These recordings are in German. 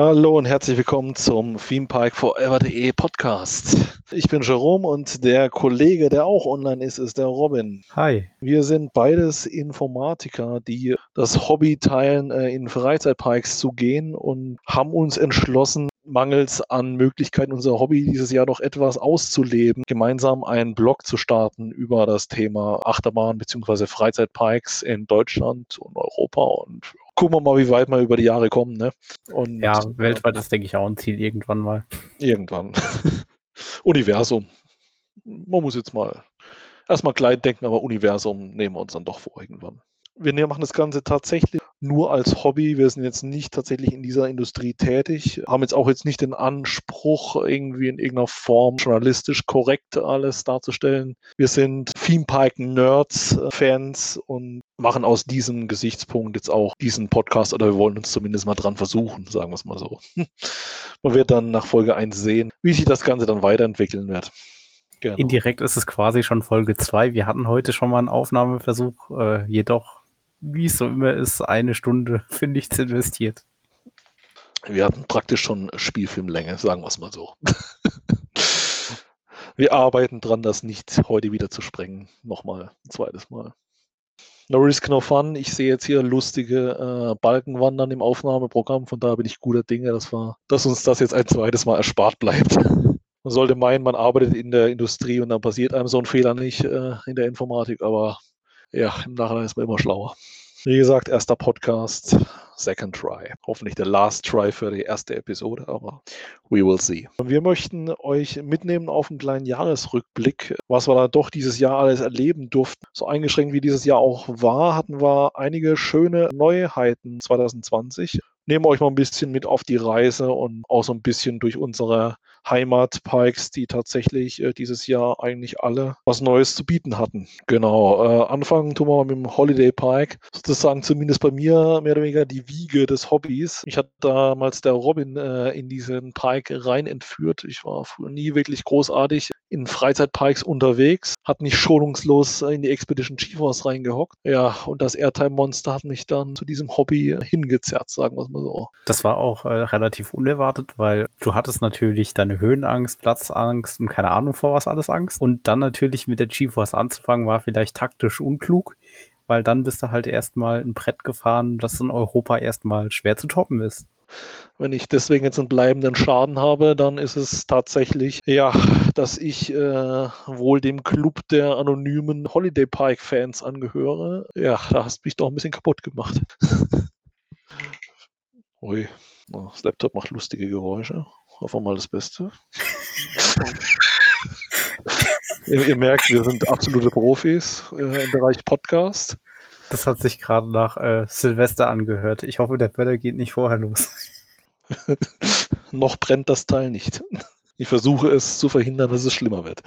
Hallo und herzlich willkommen zum ThemeParkForever.de Podcast. Ich bin Jerome und der Kollege, der auch online ist, ist der Robin. Hi. Wir sind beides Informatiker, die das Hobby teilen, äh, in Freizeitparks zu gehen und haben uns entschlossen, mangels an Möglichkeiten, unser Hobby dieses Jahr noch etwas auszuleben, gemeinsam einen Blog zu starten über das Thema Achterbahn bzw. Freizeitparks in Deutschland und Europa und gucken wir mal, wie weit wir über die Jahre kommen. Ne? Und, ja, weltweit ist, denke ich, auch ein Ziel irgendwann mal. Irgendwann. Universum. Man muss jetzt mal erstmal klein denken, aber Universum nehmen wir uns dann doch vor irgendwann wir machen das Ganze tatsächlich nur als Hobby. Wir sind jetzt nicht tatsächlich in dieser Industrie tätig, haben jetzt auch jetzt nicht den Anspruch, irgendwie in irgendeiner Form journalistisch korrekt alles darzustellen. Wir sind Theme Park Nerds, äh, Fans und machen aus diesem Gesichtspunkt jetzt auch diesen Podcast oder wir wollen uns zumindest mal dran versuchen, sagen wir es mal so. Man wird dann nach Folge 1 sehen, wie sich das Ganze dann weiterentwickeln wird. Genau. Indirekt ist es quasi schon Folge 2. Wir hatten heute schon mal einen Aufnahmeversuch, äh, jedoch wie es so immer ist, eine Stunde für nichts investiert. Wir hatten praktisch schon Spielfilmlänge, sagen wir es mal so. wir arbeiten dran, das nicht heute wieder zu sprengen. Nochmal, ein zweites Mal. No Risk, No Fun. Ich sehe jetzt hier lustige äh, Balkenwandern im Aufnahmeprogramm, von daher bin ich guter Dinge, dass, wir, dass uns das jetzt ein zweites Mal erspart bleibt. Man sollte meinen, man arbeitet in der Industrie und dann passiert einem so ein Fehler nicht äh, in der Informatik, aber ja, im Nachhinein ist man immer schlauer. Wie gesagt, erster Podcast, second try. Hoffentlich der last try für die erste Episode, aber we will see. Wir möchten euch mitnehmen auf einen kleinen Jahresrückblick, was wir da doch dieses Jahr alles erleben durften. So eingeschränkt wie dieses Jahr auch war, hatten wir einige schöne Neuheiten 2020 nehmen euch mal ein bisschen mit auf die Reise und auch so ein bisschen durch unsere Heimatparks, die tatsächlich äh, dieses Jahr eigentlich alle was Neues zu bieten hatten. Genau, äh, anfangen tun wir mal mit dem Holiday Park. Sozusagen zumindest bei mir mehr oder weniger die Wiege des Hobbys. Ich hatte damals der Robin äh, in diesen Park rein entführt. Ich war früher nie wirklich großartig in Freizeitparks unterwegs, hat mich schonungslos in die Expedition GeForce reingehockt. Ja, und das Airtime-Monster hat mich dann zu diesem Hobby hingezerrt, sagen wir es mal so. Das war auch äh, relativ unerwartet, weil du hattest natürlich deine Höhenangst, Platzangst und keine Ahnung vor was alles Angst. Und dann natürlich mit der GeForce anzufangen, war vielleicht taktisch unklug, weil dann bist du halt erstmal ein Brett gefahren, das in Europa erstmal schwer zu toppen ist. Wenn ich deswegen jetzt einen bleibenden Schaden habe, dann ist es tatsächlich, ja, dass ich äh, wohl dem Club der anonymen Holiday Park Fans angehöre. Ja, da hast du mich doch ein bisschen kaputt gemacht. Ui, das Laptop macht lustige Geräusche. Hoffen wir mal das Beste. ihr, ihr, merkt, wir sind absolute Profis äh, im Bereich Podcast. Das hat sich gerade nach äh, Silvester angehört. Ich hoffe, der Böller geht nicht vorher los. Noch brennt das Teil nicht. Ich versuche es zu verhindern, dass es schlimmer wird.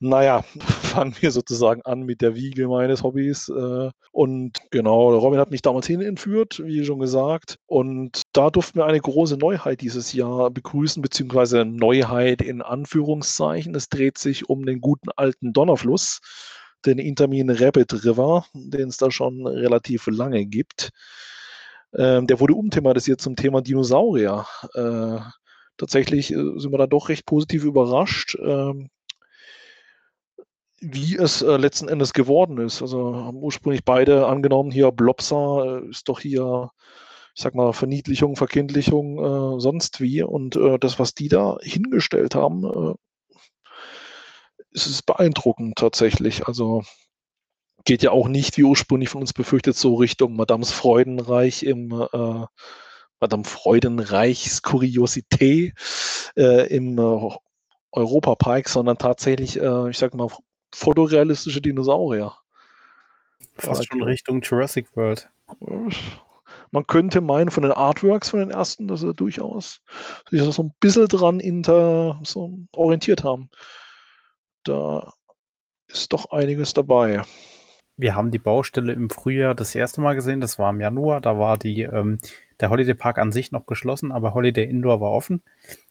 Naja, fangen wir sozusagen an mit der Wiege meines Hobbys. Äh, und genau, Robin hat mich damals hin entführt, wie schon gesagt. Und da durften wir eine große Neuheit dieses Jahr begrüßen, beziehungsweise Neuheit in Anführungszeichen. Es dreht sich um den guten alten Donnerfluss den Intermin Rapid River, den es da schon relativ lange gibt. Ähm, der wurde umthematisiert zum Thema Dinosaurier. Äh, tatsächlich äh, sind wir da doch recht positiv überrascht, ähm, wie es äh, letzten Endes geworden ist. Also haben ursprünglich beide angenommen, hier Blobsa äh, ist doch hier, ich sag mal, Verniedlichung, Verkindlichung, sonst wie. Und das, was die da hingestellt haben, es ist beeindruckend tatsächlich. Also geht ja auch nicht, wie ursprünglich von uns befürchtet, so Richtung Madames Freudenreich im äh, Madame Freudenreichs Kuriosität äh, im äh, Europapark, sondern tatsächlich, äh, ich sag mal, fotorealistische Dinosaurier. Fast schon Richtung Jurassic World. Man könnte meinen, von den Artworks von den ersten, dass sie durchaus sich so ein bisschen dran inter, so orientiert haben da ist doch einiges dabei. Wir haben die Baustelle im Frühjahr das erste Mal gesehen, das war im Januar, da war die, ähm, der Holiday Park an sich noch geschlossen, aber Holiday Indoor war offen.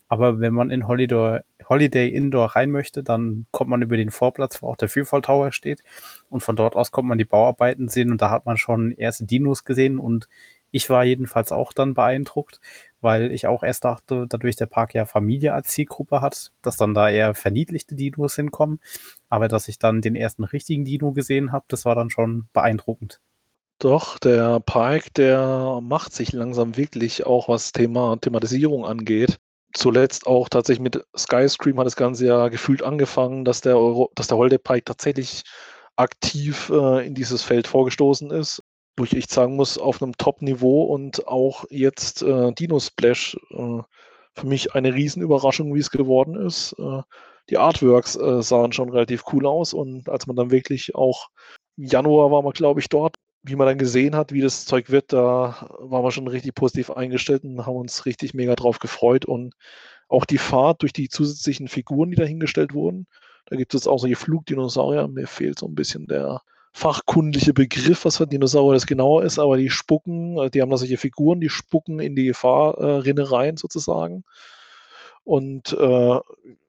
Aber wenn man in Holiday, Holiday Indoor rein möchte, dann kommt man über den Vorplatz, wo auch der Freefall Tower steht. Und von dort aus kommt man die Bauarbeiten sehen und da hat man schon erste Dinos gesehen und Ich war jedenfalls auch dann beeindruckt, weil ich auch erst dachte, dadurch der Park ja Familie als Zielgruppe hat, dass dann da eher verniedlichte Dinos hinkommen. Aber dass ich dann den ersten richtigen Dino gesehen habe, das war dann schon beeindruckend. Doch, der Park, der macht sich langsam wirklich auch, was Thema Thematisierung angeht. Zuletzt auch tatsächlich mit Skyscream hat das Ganze ja gefühlt angefangen, dass der, Euro, dass der Holiday Pike tatsächlich aktiv äh, in dieses Feld vorgestoßen ist wo ich echt sagen muss, auf einem Top-Niveau und auch jetzt äh, Dino Splash äh, für mich eine Riesenüberraschung, wie es geworden ist. Äh, die Artworks äh, sahen schon relativ cool aus und als man dann wirklich auch Januar war man, glaube ich, dort, wie man dann gesehen hat, wie das Zeug wird, da waren wir schon richtig positiv eingestellt und haben uns richtig mega drauf gefreut und auch die Fahrt durch die zusätzlichen Figuren, die dahingestellt wurden. Da gibt es auch solche Flugdinosaurier. Mir fehlt so ein bisschen der, fachkundliche Begriff, was für Dinosaurier das genauer ist, aber die spucken, äh, die haben da solche Figuren, die spucken in die Gefahrrinne rein sozusagen. Und äh,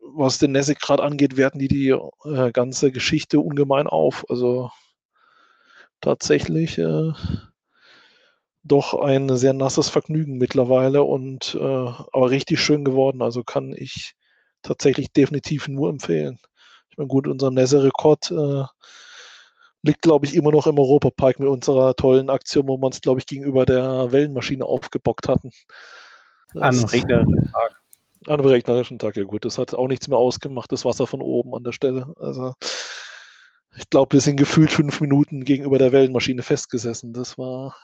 was den Nessig gerade angeht, werten die die äh, ganze Geschichte ungemein auf. Also tatsächlich äh, doch ein sehr nasses Vergnügen mittlerweile und äh, aber richtig schön geworden. Also kann ich tatsächlich definitiv nur empfehlen. Ich meine, gut, unser Nesse-Rekord äh, liegt, glaube ich, immer noch im Europapark mit unserer tollen Aktion, wo wir uns, glaube ich, gegenüber der Wellenmaschine aufgebockt hatten. An regnerischen Tag. An einem regnerischen Tag, ja gut. Das hat auch nichts mehr ausgemacht, das Wasser von oben an der Stelle. Also ich glaube, wir sind gefühlt fünf Minuten gegenüber der Wellenmaschine festgesessen. Das war.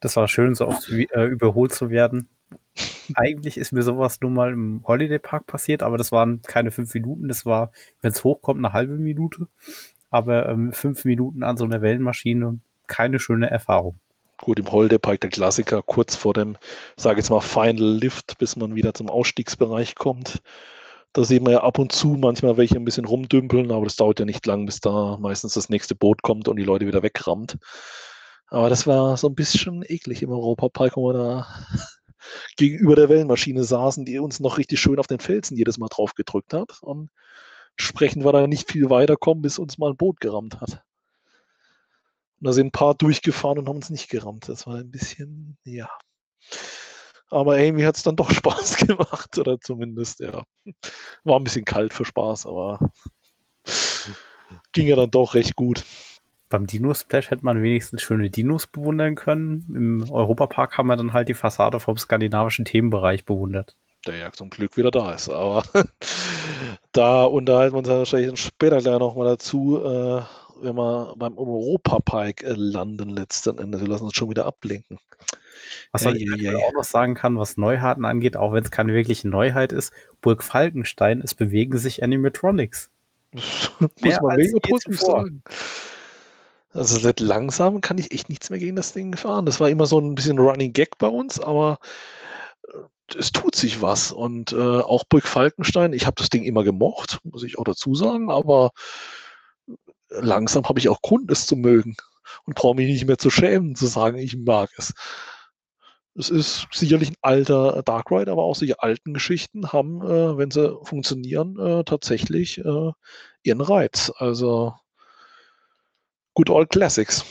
Das war schön, so oft äh, überholt zu werden. Eigentlich ist mir sowas nur mal im Holiday Park passiert, aber das waren keine fünf Minuten, das war, wenn es hochkommt, eine halbe Minute aber ähm, fünf Minuten an so einer Wellenmaschine, keine schöne Erfahrung. Gut, im Holdepark der Klassiker, kurz vor dem, sage jetzt mal, Final Lift, bis man wieder zum Ausstiegsbereich kommt. Da sehen wir ja ab und zu manchmal welche ein bisschen rumdümpeln, aber das dauert ja nicht lang, bis da meistens das nächste Boot kommt und die Leute wieder wegrammt. Aber das war so ein bisschen eklig im Europapark, wo wir da gegenüber der Wellenmaschine saßen, die uns noch richtig schön auf den Felsen jedes Mal drauf gedrückt hat. Und Entsprechend war da nicht viel weiterkommen, bis uns mal ein Boot gerammt hat. Und da sind ein paar durchgefahren und haben uns nicht gerammt. Das war ein bisschen, ja. Aber irgendwie hat es dann doch Spaß gemacht, oder zumindest, ja. War ein bisschen kalt für Spaß, aber ging ja dann doch recht gut. Beim Dino-Splash hätte man wenigstens schöne Dinos bewundern können. Im Europapark haben wir dann halt die Fassade vom skandinavischen Themenbereich bewundert der ja zum Glück wieder da ist. Aber da unterhalten wir uns ja wahrscheinlich später gleich nochmal dazu, äh, wenn wir beim Europapark äh, landen letzten Endes. Wir lassen uns schon wieder ablenken. Was ja, ja, ja. auch noch sagen kann, was Neuheiten angeht, auch wenn es keine wirkliche Neuheit ist, Burg Falkenstein, es bewegen sich Animatronics. Muss man mega positiv sagen. Also seit langsam kann ich echt nichts mehr gegen das Ding fahren. Das war immer so ein bisschen Running Gag bei uns, aber es tut sich was. Und äh, auch Burg Falkenstein, ich habe das Ding immer gemocht, muss ich auch dazu sagen, aber langsam habe ich auch Grund, es zu mögen und brauche mich nicht mehr zu schämen, zu sagen, ich mag es. Es ist sicherlich ein alter Dark Ride, aber auch solche alten Geschichten haben, äh, wenn sie funktionieren, äh, tatsächlich äh, ihren Reiz. Also Good Old Classics.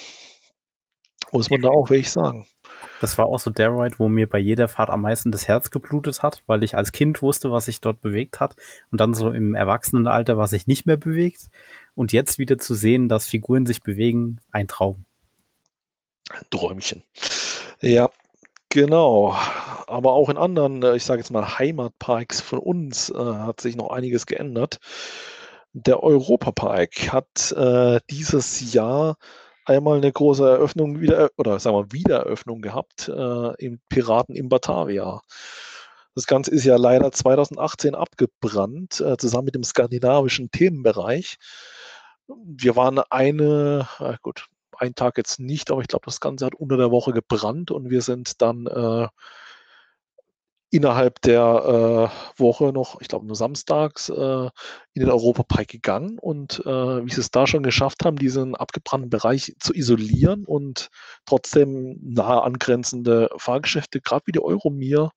Muss man da auch wirklich sagen. Das war auch so der Ride, wo mir bei jeder Fahrt am meisten das Herz geblutet hat, weil ich als Kind wusste, was sich dort bewegt hat und dann so im Erwachsenenalter, was sich nicht mehr bewegt. Und jetzt wieder zu sehen, dass Figuren sich bewegen, ein Traum. Ein Träumchen. Ja, genau. Aber auch in anderen, äh, ich sage jetzt mal Heimatparks von uns, äh, hat sich noch einiges geändert. Der Europapark hat äh, dieses Jahr einmal eine große Eröffnung wieder oder sagen wir Wiedereröffnung gehabt äh, im Piraten im Batavia. Das Ganze ist ja leider 2018 abgebrannt, äh, zusammen mit dem skandinavischen Themenbereich. Wir waren eine, äh, gut, ein Tag jetzt nicht, aber ich glaube, das Ganze hat unter der Woche gebrannt und wir sind dann äh, innerhalb der äh, Woche noch, ich glaube nur samstags, äh, in den Europapark gegangen und äh, wie sie es da schon geschafft haben, diesen abgebrannten Bereich zu isolieren und trotzdem nahe angrenzende Fahrgeschäfte, gerade wie die Euromir,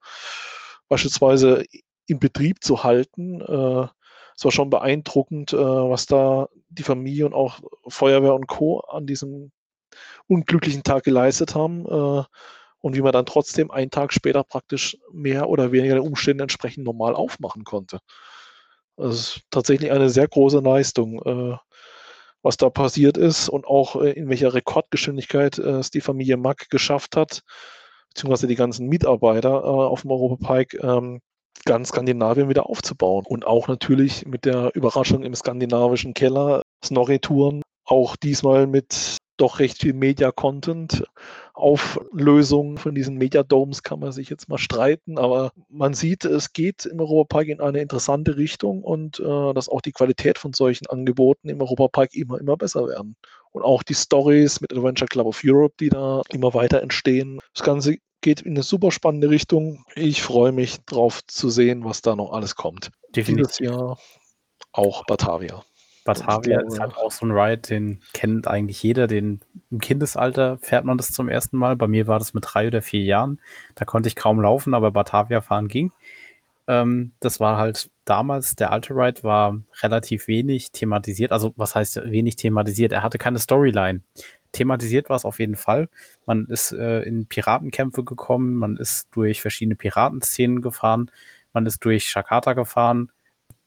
beispielsweise in Betrieb zu halten. Äh, es war schon beeindruckend, äh, was da die Familie und auch Feuerwehr und Co. an diesem unglücklichen Tag geleistet haben. Äh, und wie man dann trotzdem einen Tag später praktisch mehr oder weniger den Umständen entsprechend normal aufmachen konnte. Das ist tatsächlich eine sehr große Leistung, äh, was da passiert ist und auch äh, in welcher Rekordgeschwindigkeit äh, es die Familie Mack geschafft hat, beziehungsweise die ganzen Mitarbeiter auf dem Europapark, ähm, ganz Skandinavien wieder aufzubauen. Und auch natürlich mit der Überraschung im skandinavischen Keller, Snorri-Touren, auch diesmal mit doch recht viel Media-Content. Auflösung von diesen Media-Domes kann man sich jetzt mal streiten, aber man sieht, es geht im Europapark in eine interessante Richtung und äh, dass auch die Qualität von solchen Angeboten im Europapark immer, immer besser werden. Und auch die Stories mit Adventure Club of Europe, die da immer weiter entstehen. Das Ganze geht in eine super spannende Richtung. Ich freue mich drauf zu sehen, was da noch alles kommt. Definitiv. Dieses Jahr auch Batavia. Batavia ist halt auch so ein Ride, den kennt eigentlich jeder. Den im Kindesalter fährt man das zum ersten Mal. Bei mir war das mit drei oder vier Jahren. Da konnte ich kaum laufen, aber Batavia fahren ging. Ähm, das war halt damals, der alte Ride war relativ wenig thematisiert. Also, was heißt wenig thematisiert? Er hatte keine Storyline. Thematisiert war es auf jeden Fall. Man ist äh, in Piratenkämpfe gekommen, man ist durch verschiedene Piratenszenen gefahren, man ist durch Shakata gefahren.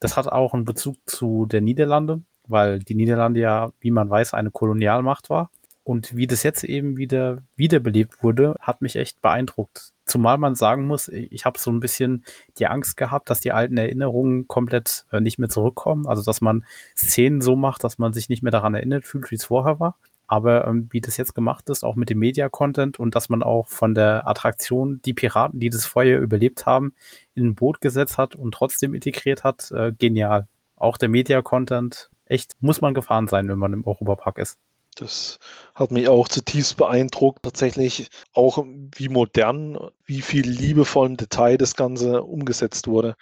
Das hat auch einen Bezug zu der Niederlande, weil die Niederlande ja, wie man weiß, eine Kolonialmacht war. Und wie das jetzt eben wieder wiederbelebt wurde, hat mich echt beeindruckt. Zumal man sagen muss, ich habe so ein bisschen die Angst gehabt, dass die alten Erinnerungen komplett äh, nicht mehr zurückkommen. Also dass man Szenen so macht, dass man sich nicht mehr daran erinnert fühlt, wie es vorher war. Aber ähm, wie das jetzt gemacht ist, auch mit dem Media-Content und dass man auch von der Attraktion die Piraten, die das Feuer überlebt haben, in ein Boot gesetzt hat und trotzdem integriert hat, äh, genial. Auch der Media-Content, echt, muss man gefahren sein, wenn man im Europapark ist. Das hat mich auch zutiefst beeindruckt, tatsächlich auch wie modern, wie viel liebevollen Detail das Ganze umgesetzt wurde.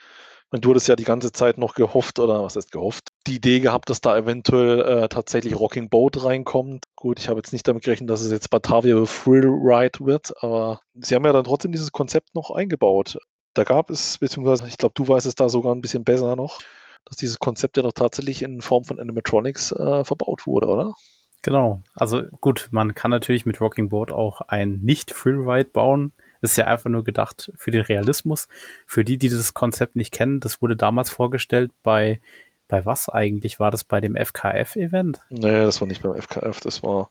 Und du hattest ja die ganze Zeit noch gehofft, oder was heißt gehofft, die Idee gehabt, dass da eventuell äh, tatsächlich Rocking Boat reinkommt. Gut, ich habe jetzt nicht damit gerechnet, dass es jetzt Batavia Thrill Ride wird, aber sie haben ja dann trotzdem dieses Konzept noch eingebaut. Da gab es, beziehungsweise ich glaube, du weißt es da sogar ein bisschen besser noch, dass dieses Konzept ja doch tatsächlich in Form von Animatronics äh, verbaut wurde, oder? Genau. Also gut, man kann natürlich mit Rocking Boat auch ein Nicht-Thrill-Ride bauen. Ist ja einfach nur gedacht für den Realismus. Für die, die das Konzept nicht kennen, das wurde damals vorgestellt bei, bei was eigentlich? War das bei dem FKF-Event? Nee, das war nicht beim FKF, das war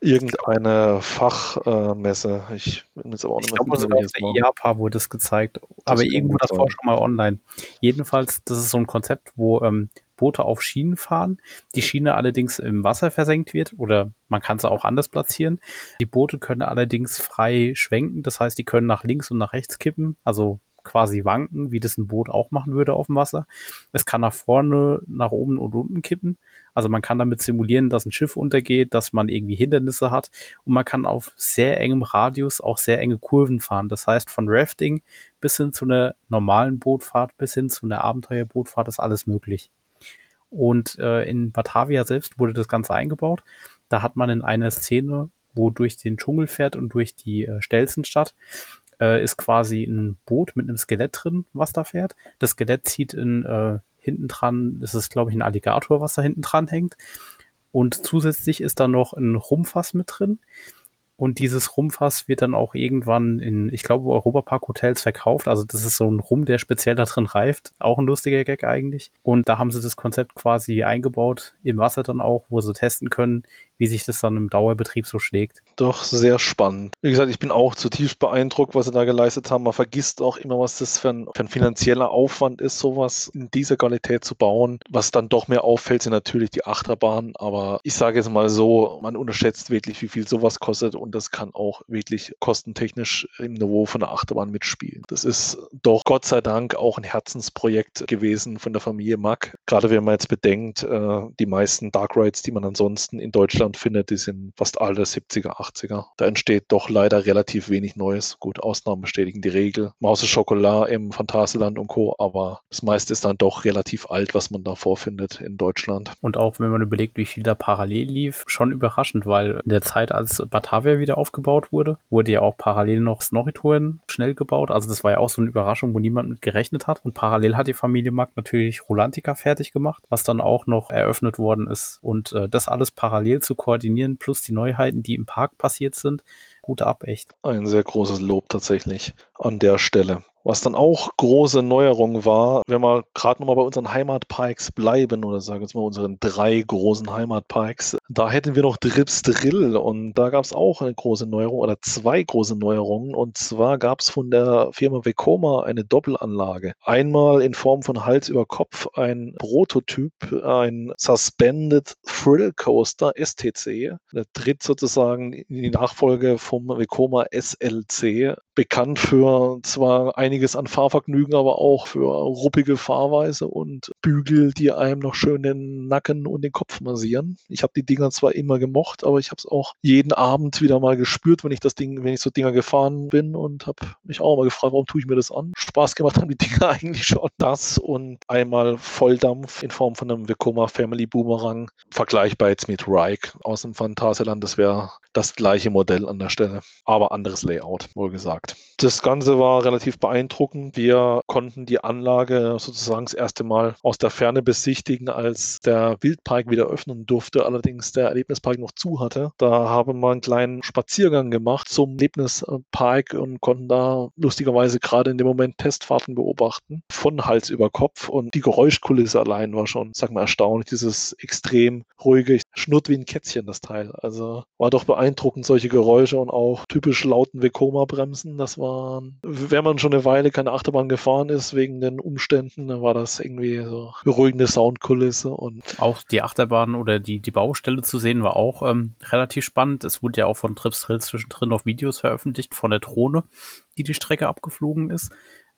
irgendeine Fachmesse. Äh, ich bin jetzt aber auch nicht mehr. Auf der IAPA wurde es gezeigt, das aber irgendwo davor schon mal online. Jedenfalls, das ist so ein Konzept, wo ähm, Boote auf Schienen fahren, die Schiene allerdings im Wasser versenkt wird oder man kann sie auch anders platzieren. Die Boote können allerdings frei schwenken, das heißt, die können nach links und nach rechts kippen, also quasi wanken, wie das ein Boot auch machen würde auf dem Wasser. Es kann nach vorne, nach oben und unten kippen. Also man kann damit simulieren, dass ein Schiff untergeht, dass man irgendwie Hindernisse hat und man kann auf sehr engem Radius auch sehr enge Kurven fahren. Das heißt, von Rafting bis hin zu einer normalen Bootfahrt, bis hin zu einer Abenteuerbootfahrt ist alles möglich. Und äh, in Batavia selbst wurde das Ganze eingebaut. Da hat man in einer Szene, wo durch den Dschungel fährt und durch die äh, Stelzenstadt, äh, ist quasi ein Boot mit einem Skelett drin, was da fährt. Das Skelett zieht in äh, hinten dran, das ist glaube ich ein Alligator, was da hinten dran hängt. Und zusätzlich ist da noch ein Rumfass mit drin. Und dieses Rumfass wird dann auch irgendwann in, ich glaube, Europapark-Hotels verkauft. Also das ist so ein Rum, der speziell da drin reift. Auch ein lustiger Gag eigentlich. Und da haben sie das Konzept quasi eingebaut, im Wasser dann auch, wo sie testen können, wie sich das dann im Dauerbetrieb so schlägt. Doch, sehr spannend. Wie gesagt, ich bin auch zutiefst beeindruckt, was sie da geleistet haben. Man vergisst auch immer, was das für ein, für ein finanzieller Aufwand ist, sowas in dieser Qualität zu bauen. Was dann doch mehr auffällt, sind natürlich die Achterbahnen. Aber ich sage jetzt mal so, man unterschätzt wirklich, wie viel sowas kostet und das kann auch wirklich kostentechnisch im Niveau von der Achterbahn mitspielen. Das ist doch Gott sei Dank auch ein Herzensprojekt gewesen von der Familie Mack. Gerade wenn man jetzt bedenkt, äh, die meisten Dark Rides, die man ansonsten in Deutschland Deutschland findet, die sind fast alle 70er, 80er. Da entsteht doch leider relativ wenig Neues. Gut, Ausnahmen bestätigen die Regel. Maus Schokolade im Phantasialand und Co., aber das meiste ist dann doch relativ alt, was man da vorfindet in Deutschland. Und auch wenn man überlegt, wie viel da parallel lief, schon überraschend, weil in der Zeit, als Batavia wieder aufgebaut wurde, wurde ja auch parallel noch Snorri-Touren schnell gebaut. Also das war ja auch so eine Überraschung, wo niemand mit gerechnet hat. Und parallel hat die Familie Mack natürlich Rolantica fertig gemacht, was dann auch noch eröffnet worden ist. Und äh, das alles parallel zu koordinieren, plus die Neuheiten, die im Park passiert sind, Hut ab, echt. Ein sehr großes Lob tatsächlich an der Stelle. Was dann auch große Neuerung war, wenn wir gerade nochmal bei unseren Heimatparks bleiben oder sagen wir jetzt mal unseren drei großen Heimatparks, da hätten wir noch Drips Drill und da gab es auch eine große Neuerung oder zwei große Neuerungen und zwar gab es von der Firma Vekoma eine Doppelanlage. Einmal in Form von Hals über Kopf ein Prototyp, ein Suspended Thrill Coaster STC. Der tritt sozusagen in die Nachfolge vom Vekoma SLC, bekannt für zwar ein einiges an Fahrvergnügen, aber auch für ruppige Fahrweise und Bügel, die einem noch schön den Nacken und den Kopf massieren. Ich habe die Dinger zwar immer gemocht, aber ich habe es auch jeden Abend wieder mal gespürt, wenn ich das Ding, wenn ich so Dinger gefahren bin und habe mich auch mal gefragt, warum tue ich mir das an? Spaß gemacht haben die Dinger eigentlich schon. Das und einmal Volldampf in Form von einem Vekoma Family Boomerang, vergleichbar jetzt mit Rike aus dem Phantasialand. Das wäre das gleiche Modell an der Stelle, aber anderes Layout, wohl gesagt. Das Ganze war relativ beeindruckend. Wir konnten die Anlage sozusagen das erste Mal aus der Ferne besichtigen, als der Wildpark wieder öffnen durfte, allerdings der Erlebnispark noch zu hatte. Da haben wir einen kleinen Spaziergang gemacht zum Erlebnispark und konnten da lustigerweise gerade in dem Moment Testfahrten beobachten, von Hals über Kopf. Und die Geräuschkulisse allein war schon, sag mal, erstaunlich. Dieses extrem ruhige, schnurrt wie ein Kätzchen, das Teil. Also war doch beeindruckend, solche Geräusche und auch typisch lauten Vekoma-Bremsen. Das waren, wenn man schon eine Weile keine Achterbahn gefahren ist, wegen den Umständen, dann war das irgendwie so beruhigende Soundkulisse und. Auch die Achterbahn oder die, die Baustelle zu sehen war auch ähm, relativ spannend. Es wurde ja auch von Trips Trill zwischendrin auf Videos veröffentlicht von der Drohne, die die Strecke abgeflogen ist.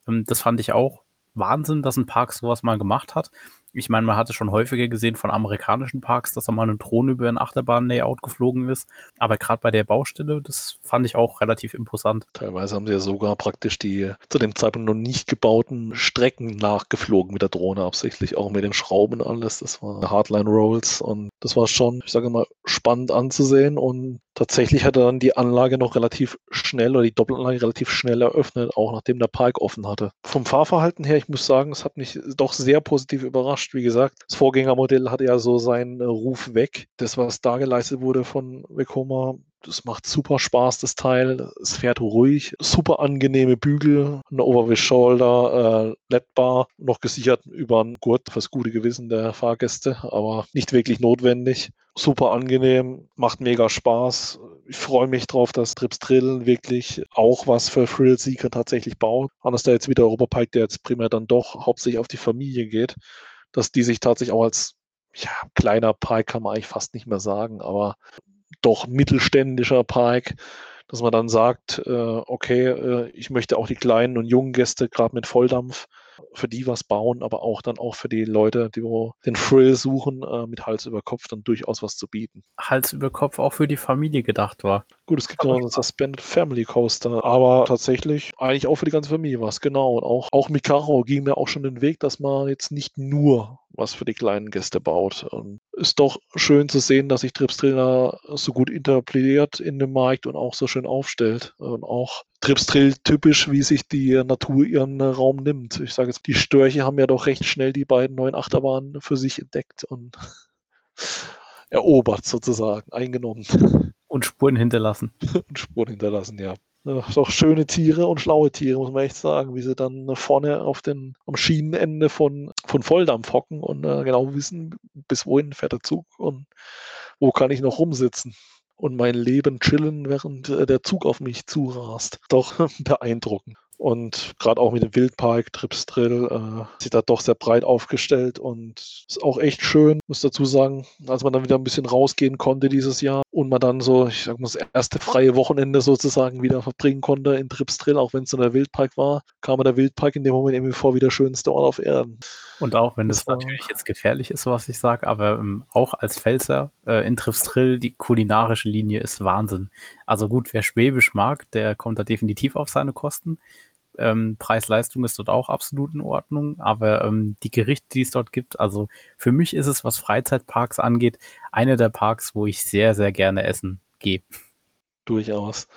Ähm, das fand ich auch Wahnsinn, dass ein Park sowas mal gemacht hat ich meine, man hatte schon häufiger gesehen von amerikanischen Parks, dass da mal eine Drohne über ein Achterbahn-Layout geflogen ist. Aber gerade bei der Baustelle, das fand ich auch relativ imposant. Teilweise haben sie ja sogar praktisch die zu dem Zeitpunkt noch nicht gebauten Strecken nachgeflogen mit der Drohne, absichtlich auch mit den Schrauben und alles. Das war Hardline Rolls und das war schon, ich sage mal, spannend anzusehen und tatsächlich hat er dann die Anlage noch relativ schnell oder die Doppelanlage relativ schnell eröffnet, auch nachdem der Park offen hatte. Vom Fahrverhalten her, ich muss sagen, es hat mich doch sehr positiv überrascht. Wie gesagt, das Vorgängermodell hatte ja so seinen äh, Ruf weg. Das, was da geleistet wurde von Vekoma, das macht super Spaß, das Teil. Es fährt ruhig, super angenehme Bügel, eine Over-the-Shoulder, äh, LED-Bar, noch gesichert über einen Gurt fürs gute Gewissen der Fahrgäste, aber nicht wirklich notwendig. Super angenehm, macht mega Spaß. Ich freue mich drauf, dass Trips Drill wirklich auch was für Thrill Seeker tatsächlich baut. Anders da jetzt wieder Europapike, der jetzt primär dann doch hauptsächlich auf die Familie geht, dass die sich tatsächlich auch als ja, kleiner Park kann man eigentlich fast nicht mehr sagen, aber doch mittelständischer Park, dass man dann sagt, äh, okay, äh, ich möchte auch die kleinen und jungen Gäste gerade mit Volldampf für die was bauen, aber auch dann auch für die Leute, die den Thrill suchen, äh, mit Hals über Kopf dann durchaus was zu bieten. Hals über Kopf auch für die Familie gedacht war. Gut, es gibt noch einen Suspended Family Coaster, aber tatsächlich eigentlich auch für die ganze Familie was, genau. Und auch, auch Mikaro ging mir auch schon den Weg, dass man jetzt nicht nur was für die kleinen Gäste baut. Und ist doch schön zu sehen, dass sich Trips Trainer so gut interpretiert in dem Markt und auch so schön aufstellt. Und auch Trips Drill typisch, wie sich die Natur ihren Raum nimmt. Ich sage jetzt, die Störche haben ja doch recht schnell die beiden neuen Achterbahnen für sich entdeckt und erobert sozusagen, eingenommen. Und Spuren hinterlassen. und Spuren hinterlassen, ja. Doch schöne Tiere und schlaue Tiere, muss man echt sagen, wie sie dann vorne auf den, am Schienenende von, von Volldampf hocken und äh, genau wissen, bis wohin fährt der Zug und wo kann ich noch rumsitzen und mein Leben chillen, während äh, der Zug auf mich zurast. Doch beeindruckend. Und gerade auch mit dem Wildpark, Trips Drill, äh, sind da doch sehr breit aufgestellt und ist auch echt schön, muss dazu sagen, als man dann wieder ein bisschen rausgehen konnte dieses Jahr und man dann so, ich sag mal, das erste freie Wochenende sozusagen wieder verbringen konnte in Trips Drill, auch wenn es so der Wildpark war, kam mir der Wildpark in dem Moment irgendwie vor wie der schönste Ort auf Erden. Und auch wenn das, das natürlich jetzt gefährlich ist, was ich sage, aber ähm, auch als Pfälzer äh, in Trips Drill, die kulinarische Linie ist Wahnsinn. Also gut, wer Schwäbisch mag, der kommt da definitiv auf seine Kosten. Ähm, Preis-Leistung ist dort auch absolut in Ordnung, aber ähm, die Gerichte, die es dort gibt, also für mich ist es, was Freizeitparks angeht, einer der Parks, wo ich sehr, sehr gerne essen gehe. Durchaus.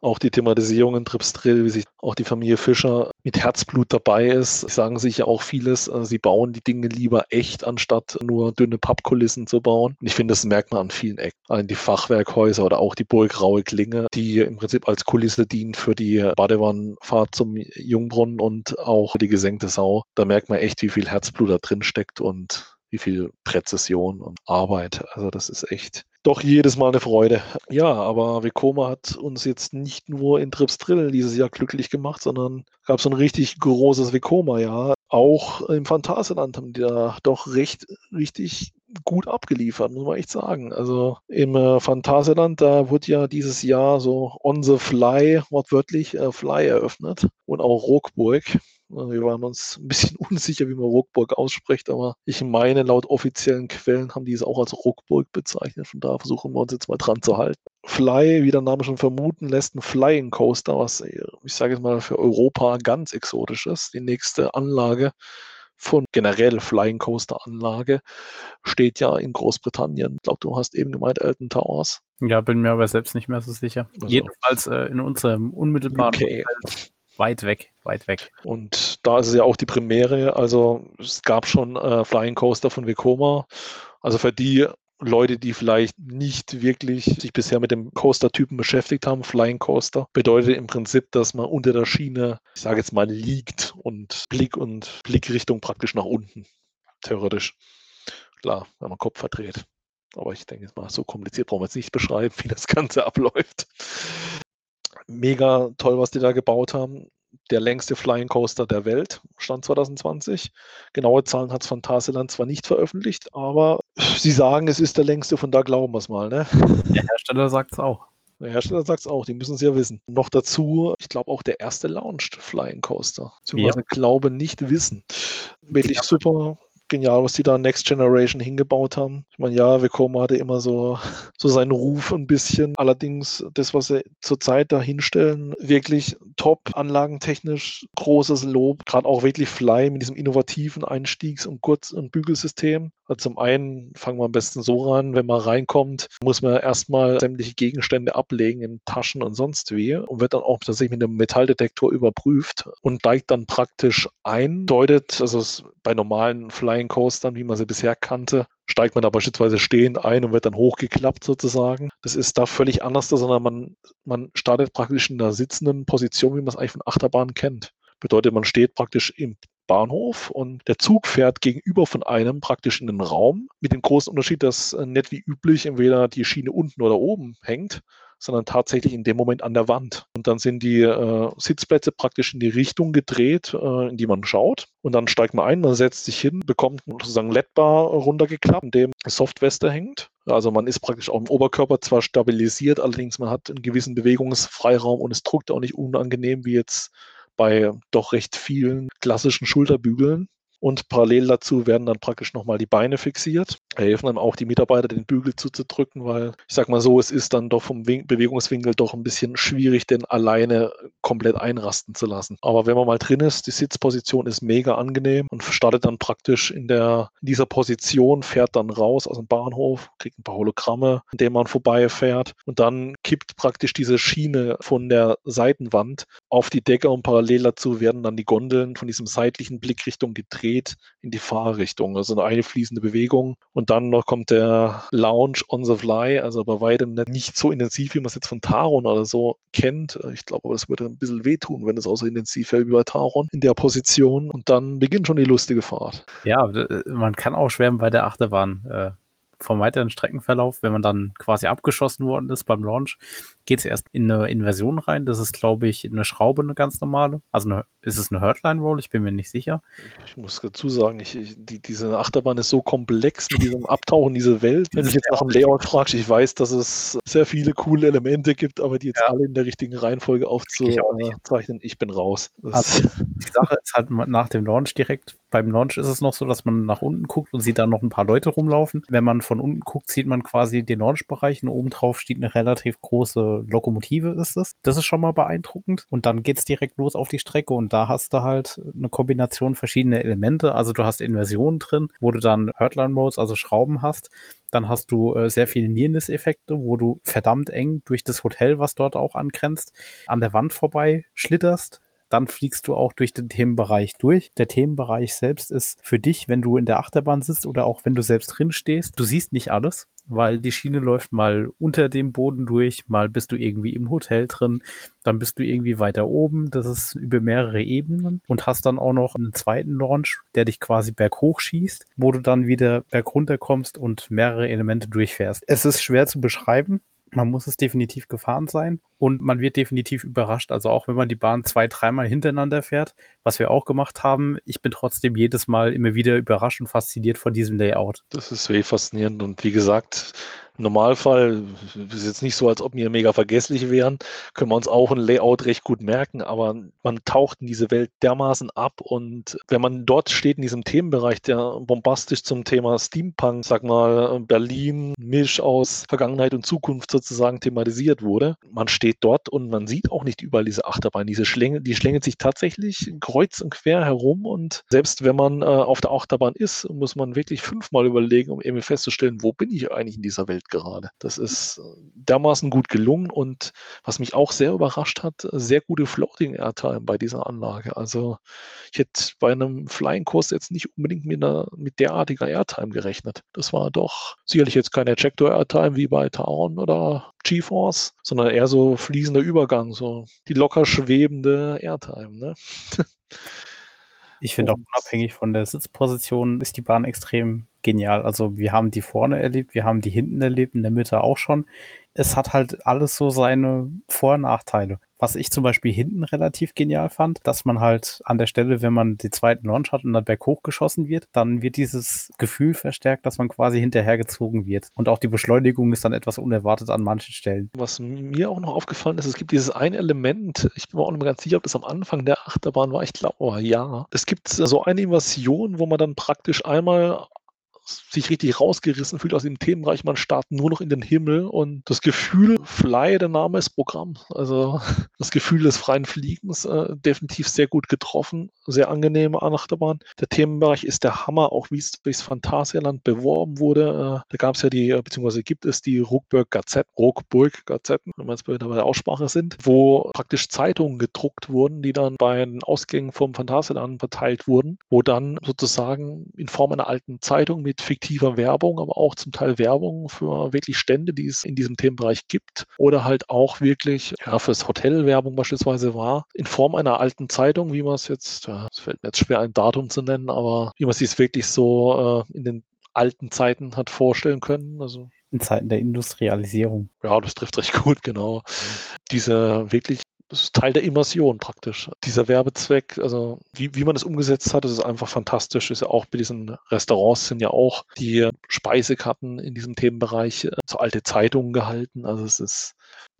Auch die Thematisierung in Trips Drill, wie sich auch die Familie Fischer mit Herzblut dabei ist. Sagen sich ja auch vieles. äh, Sie bauen die Dinge lieber echt, anstatt nur dünne Pappkulissen zu bauen. Und ich finde, das merkt man an vielen Ecken. An die Fachwerkhäuser oder auch die Burg Raue Klinge, die im Prinzip als Kulisse dient für die Badewannenfahrt zum Jungbrunnen und auch die gesenkte Sau. Da merkt man echt, wie viel Herzblut da drin steckt und wie viel Präzision und Arbeit. Also das ist echt doch jedes Mal eine Freude. Ja, aber Vekoma hat uns jetzt nicht nur in Trips Drill dieses Jahr glücklich gemacht, sondern gab so ein richtig großes Vekoma-Jahr. Auch im Phantasialand haben die da doch recht, richtig gut abgeliefert, muss man echt sagen. Also im äh, Phantasialand, da wurde ja dieses Jahr so on the fly, wortwörtlich, äh, fly eröffnet und auch Rockburg. Wir waren uns ein bisschen unsicher, wie man Ruckburg ausspricht, aber ich meine, laut offiziellen Quellen haben die es auch als Ruckburg bezeichnet. Von da versuchen wir uns jetzt mal dran zu halten. Fly, wie der Name schon vermuten lässt, ein Flying Coaster, was ich sage jetzt mal für Europa ganz exotisch ist. Die nächste Anlage von generell Flying Coaster Anlage steht ja in Großbritannien. Ich glaube, du hast eben gemeint Elton Towers. Ja, bin mir aber selbst nicht mehr so sicher. Also, Jedenfalls äh, in unserem unmittelbaren. Umfeld weit weg, weit weg. Und da ist es ja auch die Premiere. Also es gab schon äh, Flying Coaster von Vekoma. Also für die Leute, die vielleicht nicht wirklich sich bisher mit dem Coaster-Typen beschäftigt haben, Flying Coaster, bedeutet im Prinzip, dass man unter der Schiene, ich sage jetzt mal, liegt und Blick und Blickrichtung praktisch nach unten. Theoretisch. Klar, wenn man Kopf verdreht. Aber ich denke mal, so kompliziert brauchen wir jetzt nicht beschreiben, wie das Ganze abläuft. Mega toll, was die da gebaut haben. Der längste Flying Coaster der Welt, stand 2020. Genaue Zahlen hat Phantasialand zwar nicht veröffentlicht, aber sie sagen, es ist der längste, von da glauben wir es mal. Ne? Der Hersteller sagt es auch. Der Hersteller sagt es auch, die müssen es ja wissen. Noch dazu, ich glaube auch der erste Launched Flying Coaster. Beziehungsweise glaube nicht wissen. Wirklich super genial, was die da Next Generation hingebaut haben. Ich meine, ja, Vekoma hatte immer so, so seinen Ruf ein bisschen. Allerdings das, was sie zurzeit da hinstellen, wirklich top, anlagentechnisch, großes Lob. Gerade auch wirklich Fly mit diesem innovativen Einstiegs- und Kurz- und Bügelsystem. Zum einen fangen wir am besten so ran, wenn man reinkommt, muss man erstmal sämtliche Gegenstände ablegen in Taschen und sonst wie und wird dann auch tatsächlich mit einem Metalldetektor überprüft und steigt dann praktisch ein, deutet, also bei normalen Flying Coastern, wie man sie bisher kannte, steigt man da beispielsweise stehend ein und wird dann hochgeklappt sozusagen. Das ist da völlig anders, sondern man, man startet praktisch in der sitzenden Position, wie man es eigentlich von Achterbahnen kennt. Bedeutet, man steht praktisch im Bahnhof und der Zug fährt gegenüber von einem praktisch in den Raum mit dem großen Unterschied, dass äh, nicht wie üblich entweder die Schiene unten oder oben hängt, sondern tatsächlich in dem Moment an der Wand. Und dann sind die äh, Sitzplätze praktisch in die Richtung gedreht, äh, in die man schaut. Und dann steigt man ein, man setzt sich hin, bekommt sozusagen LED-Bar runtergeklappt, in dem Softweste hängt. Also man ist praktisch auch im Oberkörper zwar stabilisiert, allerdings man hat einen gewissen Bewegungsfreiraum und es druckt auch nicht unangenehm wie jetzt bei doch recht vielen klassischen Schulterbügeln. Und parallel dazu werden dann praktisch nochmal die Beine fixiert. Helfen dann auch die Mitarbeiter, den Bügel zuzudrücken, weil ich sag mal so, es ist dann doch vom Bewegungswinkel doch ein bisschen schwierig, den alleine komplett einrasten zu lassen. Aber wenn man mal drin ist, die Sitzposition ist mega angenehm und startet dann praktisch in, der, in dieser Position, fährt dann raus aus dem Bahnhof, kriegt ein paar Hologramme, an denen man vorbeifährt und dann kippt praktisch diese Schiene von der Seitenwand auf die Decke und parallel dazu werden dann die Gondeln von diesem seitlichen Blickrichtung gedreht in die Fahrrichtung. Also eine fließende Bewegung. Und dann noch kommt der Lounge on the fly, also bei weitem nicht so intensiv, wie man es jetzt von Taron oder so kennt. Ich glaube, es würde ein bisschen wehtun, wenn es so intensiv wäre wie bei Taron in der Position. Und dann beginnt schon die lustige Fahrt. Ja, man kann auch schwärmen bei der Achterbahn. Äh, vom weiteren Streckenverlauf, wenn man dann quasi abgeschossen worden ist beim Launch, geht es erst in eine Inversion rein. Das ist, glaube ich, eine Schraube, eine ganz normale. Also eine, ist es eine Hurtline Roll? Ich bin mir nicht sicher. Ich muss dazu sagen, ich, ich, die, diese Achterbahn ist so komplex mit diesem Abtauchen, diese Welt. Wenn du jetzt nach dem Layout fragst, ich weiß, dass es sehr viele coole Elemente gibt, aber die jetzt ja. alle in der richtigen Reihenfolge aufzuzeichnen, ich, ich bin raus. Also, die Sache ist halt nach dem Launch direkt, beim Launch ist es noch so, dass man nach unten guckt und sieht dann noch ein paar Leute rumlaufen. Wenn man von unten guckt, sieht man quasi den Launchbereich und oben drauf steht eine relativ große Lokomotive ist es. Das ist schon mal beeindruckend. Und dann geht's direkt los auf die Strecke und da hast du halt eine Kombination verschiedener Elemente. Also du hast Inversionen drin, wo du dann Hurtline-Modes, also Schrauben hast. Dann hast du äh, sehr viele Nearness-Effekte, wo du verdammt eng durch das Hotel, was dort auch angrenzt, an der Wand vorbei schlitterst dann fliegst du auch durch den Themenbereich durch. Der Themenbereich selbst ist für dich, wenn du in der Achterbahn sitzt oder auch wenn du selbst drin stehst, du siehst nicht alles, weil die Schiene läuft mal unter dem Boden durch, mal bist du irgendwie im Hotel drin, dann bist du irgendwie weiter oben. Das ist über mehrere Ebenen und hast dann auch noch einen zweiten Launch, der dich quasi berghoch schießt, wo du dann wieder bergunter kommst und mehrere Elemente durchfährst. Es ist schwer zu beschreiben. Man muss es definitiv gefahren sein und man wird definitiv überrascht. Also auch wenn man die Bahn zwei, dreimal hintereinander fährt, was wir auch gemacht haben, ich bin trotzdem jedes Mal immer wieder überrascht und fasziniert von diesem Layout. Das ist wirklich faszinierend und wie gesagt, Normalfall ist jetzt nicht so, als ob wir mega vergesslich wären, können wir uns auch ein Layout recht gut merken, aber man taucht in diese Welt dermaßen ab und wenn man dort steht in diesem Themenbereich, der bombastisch zum Thema Steampunk, sag mal Berlin, Misch aus Vergangenheit und Zukunft sozusagen thematisiert wurde, man steht dort und man sieht auch nicht überall diese Achterbahn, diese Schlänge, die schlängelt sich tatsächlich kreuz und quer herum und selbst wenn man äh, auf der Achterbahn ist, muss man wirklich fünfmal überlegen, um irgendwie festzustellen, wo bin ich eigentlich in dieser Welt gerade. Das ist äh, dermaßen gut gelungen und was mich auch sehr überrascht hat, sehr gute Floating Airtime bei dieser Anlage. Also ich hätte bei einem Flying-Kurs jetzt nicht unbedingt mit, einer, mit derartiger Airtime gerechnet. Das war doch sicherlich jetzt keine Ejector Airtime wie bei Taron oder GeForce, sondern eher so fließender Übergang, so die locker schwebende Airtime. Ne? Ich finde auch unabhängig von der Sitzposition ist die Bahn extrem genial. Also wir haben die vorne erlebt, wir haben die hinten erlebt, in der Mitte auch schon. Es hat halt alles so seine Vor- und Nachteile. Was ich zum Beispiel hinten relativ genial fand, dass man halt an der Stelle, wenn man den zweiten Launch hat und dann berghoch geschossen wird, dann wird dieses Gefühl verstärkt, dass man quasi hinterhergezogen wird. Und auch die Beschleunigung ist dann etwas unerwartet an manchen Stellen. Was mir auch noch aufgefallen ist, es gibt dieses ein Element, ich bin mir auch nicht mehr ganz sicher, ob das am Anfang der Achterbahn war, ich glaube, ja. Es gibt so eine Invasion, wo man dann praktisch einmal sich richtig rausgerissen fühlt aus dem Themenbereich. Man startet nur noch in den Himmel und das Gefühl, Fly, der Name ist Programm. Also das Gefühl des freien Fliegens, äh, definitiv sehr gut getroffen, sehr angenehme Achterbahn. Der Themenbereich ist der Hammer, auch wie es durchs Phantasialand beworben wurde. Äh, da gab es ja die, äh, beziehungsweise gibt es die Ruckburg Gazetten, Ruckburg Gazetten, wenn man es bei der Aussprache sind, wo praktisch Zeitungen gedruckt wurden, die dann bei den Ausgängen vom Phantasialand verteilt wurden, wo dann sozusagen in Form einer alten Zeitung mit mit fiktiver Werbung, aber auch zum Teil Werbung für wirklich Stände, die es in diesem Themenbereich gibt oder halt auch wirklich ja, fürs Hotel Werbung beispielsweise war, in Form einer alten Zeitung, wie man es jetzt, ja, es fällt mir jetzt schwer ein Datum zu nennen, aber wie man es sich wirklich so äh, in den alten Zeiten hat vorstellen können. Also in Zeiten der Industrialisierung. Ja, das trifft recht gut, genau. Diese wirklich das ist Teil der Immersion praktisch. Dieser Werbezweck, also wie, wie man es umgesetzt hat, das ist einfach fantastisch. Ist ja auch bei diesen Restaurants sind ja auch die Speisekarten in diesem Themenbereich äh, zu alte Zeitungen gehalten. Also es ist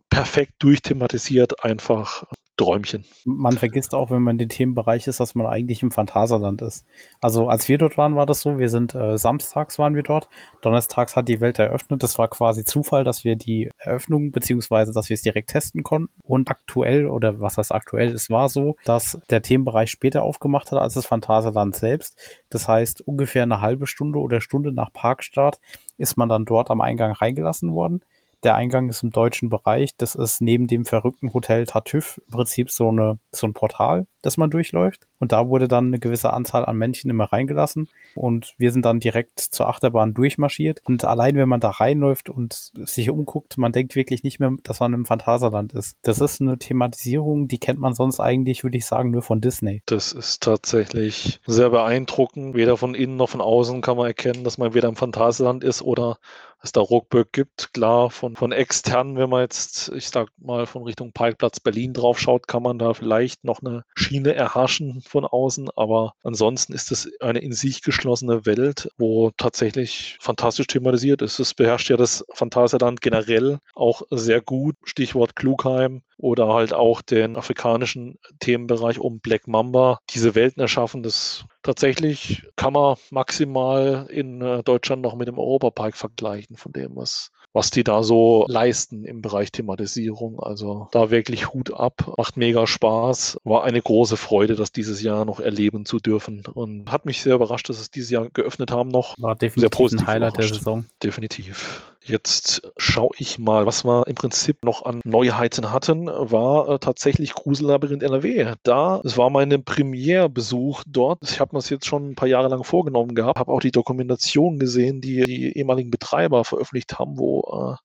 perfekt durchthematisiert, einfach Träumchen. Man vergisst auch, wenn man in den Themenbereich ist, dass man eigentlich im Phantaserland ist. Also als wir dort waren, war das so, wir sind äh, samstags waren wir dort, donnerstags hat die Welt eröffnet. Das war quasi Zufall, dass wir die Eröffnung beziehungsweise dass wir es direkt testen konnten. Und aktuell, oder was heißt aktuell, es war so, dass der Themenbereich später aufgemacht hat als das Phantaserland selbst. Das heißt, ungefähr eine halbe Stunde oder Stunde nach Parkstart ist man dann dort am Eingang reingelassen worden. Der Eingang ist im deutschen Bereich. Das ist neben dem verrückten Hotel Tartüff im Prinzip so, eine, so ein Portal, das man durchläuft. Und da wurde dann eine gewisse Anzahl an Männchen immer reingelassen. Und wir sind dann direkt zur Achterbahn durchmarschiert. Und allein, wenn man da reinläuft und sich umguckt, man denkt wirklich nicht mehr, dass man im Phantasialand ist. Das ist eine Thematisierung, die kennt man sonst eigentlich, würde ich sagen, nur von Disney. Das ist tatsächlich sehr beeindruckend. Weder von innen noch von außen kann man erkennen, dass man wieder im Phantasialand ist oder es da Ruckböck gibt. Klar, von, von extern, wenn man jetzt, ich sag mal, von Richtung Parkplatz Berlin drauf schaut, kann man da vielleicht noch eine Schiene erhaschen von außen. Aber ansonsten ist es eine in sich geschlossene Welt, wo tatsächlich fantastisch thematisiert ist. Es beherrscht ja das Phantasialand generell auch sehr gut. Stichwort Klugheim, oder halt auch den afrikanischen Themenbereich um Black Mamba. Diese Welten erschaffen, das tatsächlich kann man maximal in äh, Deutschland noch mit dem Europapark vergleichen, von dem, was was die da so leisten im Bereich Thematisierung. Also da wirklich Hut ab, macht mega Spaß. War eine große Freude, das dieses Jahr noch erleben zu dürfen und hat mich sehr überrascht, dass es dieses Jahr geöffnet haben noch. War definitiv sehr positiv ein Highlight überrascht. der Saison. Definitiv. Jetzt schaue ich mal, was wir im Prinzip noch an Neuheiten hatten, war äh, tatsächlich Grusellabyrinth NRW. Da, es war meine Premierbesuch dort. Ich habe mir das jetzt schon ein paar Jahre lang vorgenommen gehabt, habe auch die Dokumentation gesehen, die die ehemaligen Betreiber veröffentlicht haben, wo äh,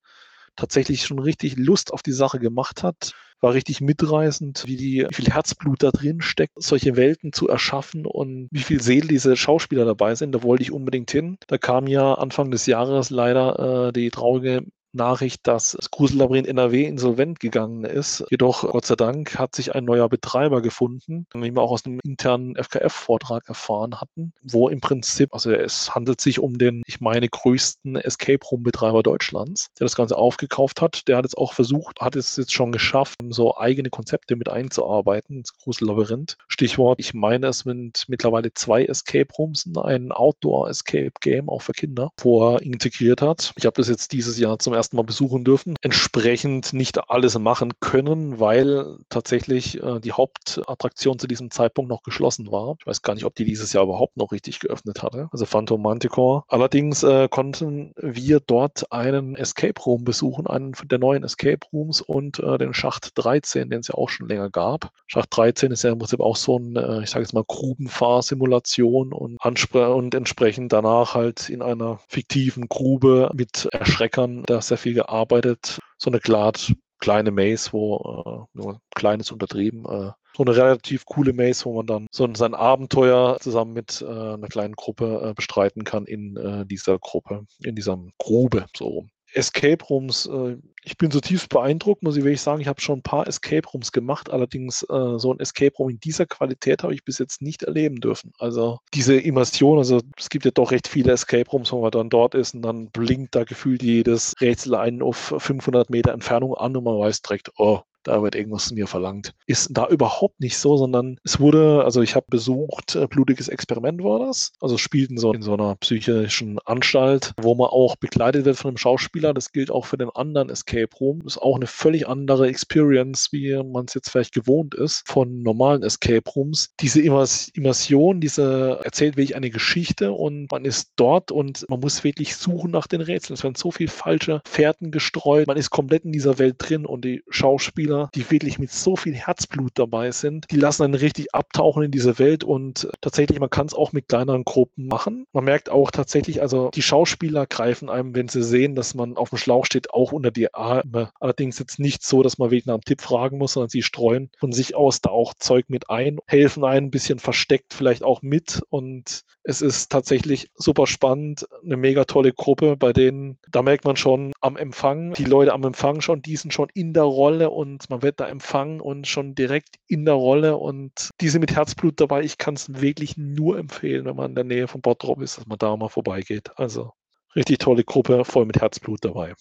tatsächlich schon richtig Lust auf die Sache gemacht hat war richtig mitreißend, wie, die, wie viel Herzblut da drin steckt, solche Welten zu erschaffen und wie viel Seele diese Schauspieler dabei sind. Da wollte ich unbedingt hin. Da kam ja Anfang des Jahres leider äh, die traurige Nachricht, dass das Grusellabyrinth NRW insolvent gegangen ist. Jedoch, Gott sei Dank, hat sich ein neuer Betreiber gefunden, wie wir auch aus einem internen FKF-Vortrag erfahren hatten, wo im Prinzip, also es handelt sich um den, ich meine, größten Escape Room-Betreiber Deutschlands, der das Ganze aufgekauft hat. Der hat jetzt auch versucht, hat es jetzt schon geschafft, so eigene Konzepte mit einzuarbeiten ins Grusellabyrinth. Stichwort, ich meine, es sind mittlerweile zwei Escape Rooms, ein Outdoor-Escape Game, auch für Kinder, wo er integriert hat. Ich habe das jetzt dieses Jahr zum ersten ersten Mal besuchen dürfen, entsprechend nicht alles machen können, weil tatsächlich äh, die Hauptattraktion zu diesem Zeitpunkt noch geschlossen war. Ich weiß gar nicht, ob die dieses Jahr überhaupt noch richtig geöffnet hatte, also Phantom Manticore. Allerdings äh, konnten wir dort einen Escape Room besuchen, einen der neuen Escape Rooms und äh, den Schacht 13, den es ja auch schon länger gab. Schacht 13 ist ja im Prinzip auch so ein, äh, ich sage jetzt mal, Grubenfahrsimulation und, und entsprechend danach halt in einer fiktiven Grube mit Erschreckern das sehr viel gearbeitet. So eine Glad, kleine Maze, wo äh, nur kleines untertrieben, äh, so eine relativ coole Maze, wo man dann so sein Abenteuer zusammen mit äh, einer kleinen Gruppe äh, bestreiten kann in äh, dieser Gruppe, in dieser Grube, so rum. Escape Rooms, äh, ich bin zutiefst beeindruckt, muss ich wirklich sagen. Ich habe schon ein paar Escape Rooms gemacht, allerdings äh, so ein Escape Room in dieser Qualität habe ich bis jetzt nicht erleben dürfen. Also diese Immersion, also es gibt ja doch recht viele Escape Rooms, wo man dann dort ist und dann blinkt da gefühlt jedes Rätsel einen auf 500 Meter Entfernung an und man weiß direkt, oh, da wird irgendwas von mir verlangt. Ist da überhaupt nicht so, sondern es wurde, also ich habe besucht, äh, blutiges Experiment war das. Also spielten so in so einer psychischen Anstalt, wo man auch begleitet wird von einem Schauspieler. Das gilt auch für den anderen Escape Room. Ist auch eine völlig andere Experience, wie man es jetzt vielleicht gewohnt ist von normalen Escape Rooms. Diese Immersion, diese erzählt wirklich eine Geschichte und man ist dort und man muss wirklich suchen nach den Rätseln. Es werden so viele falsche Fährten gestreut. Man ist komplett in dieser Welt drin und die Schauspieler Spieler, die wirklich mit so viel Herzblut dabei sind. Die lassen einen richtig abtauchen in diese Welt und tatsächlich, man kann es auch mit kleineren Gruppen machen. Man merkt auch tatsächlich, also die Schauspieler greifen einem, wenn sie sehen, dass man auf dem Schlauch steht, auch unter die Arme. Allerdings jetzt nicht so, dass man wegen einem Tipp fragen muss, sondern sie streuen von sich aus da auch Zeug mit ein, helfen einen ein bisschen versteckt vielleicht auch mit und es ist tatsächlich super spannend, eine mega tolle Gruppe, bei denen, da merkt man schon am Empfang, die Leute am Empfang schon, die sind schon in der Rolle und man wird da empfangen und schon direkt in der Rolle und diese mit Herzblut dabei. Ich kann es wirklich nur empfehlen, wenn man in der Nähe von Bottrop ist, dass man da mal vorbeigeht. Also richtig tolle Gruppe, voll mit Herzblut dabei.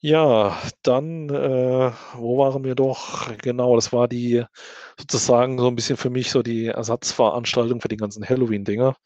Ja, dann, äh, wo waren wir doch? Genau, das war die sozusagen so ein bisschen für mich so die Ersatzveranstaltung für die ganzen Halloween-Dinger.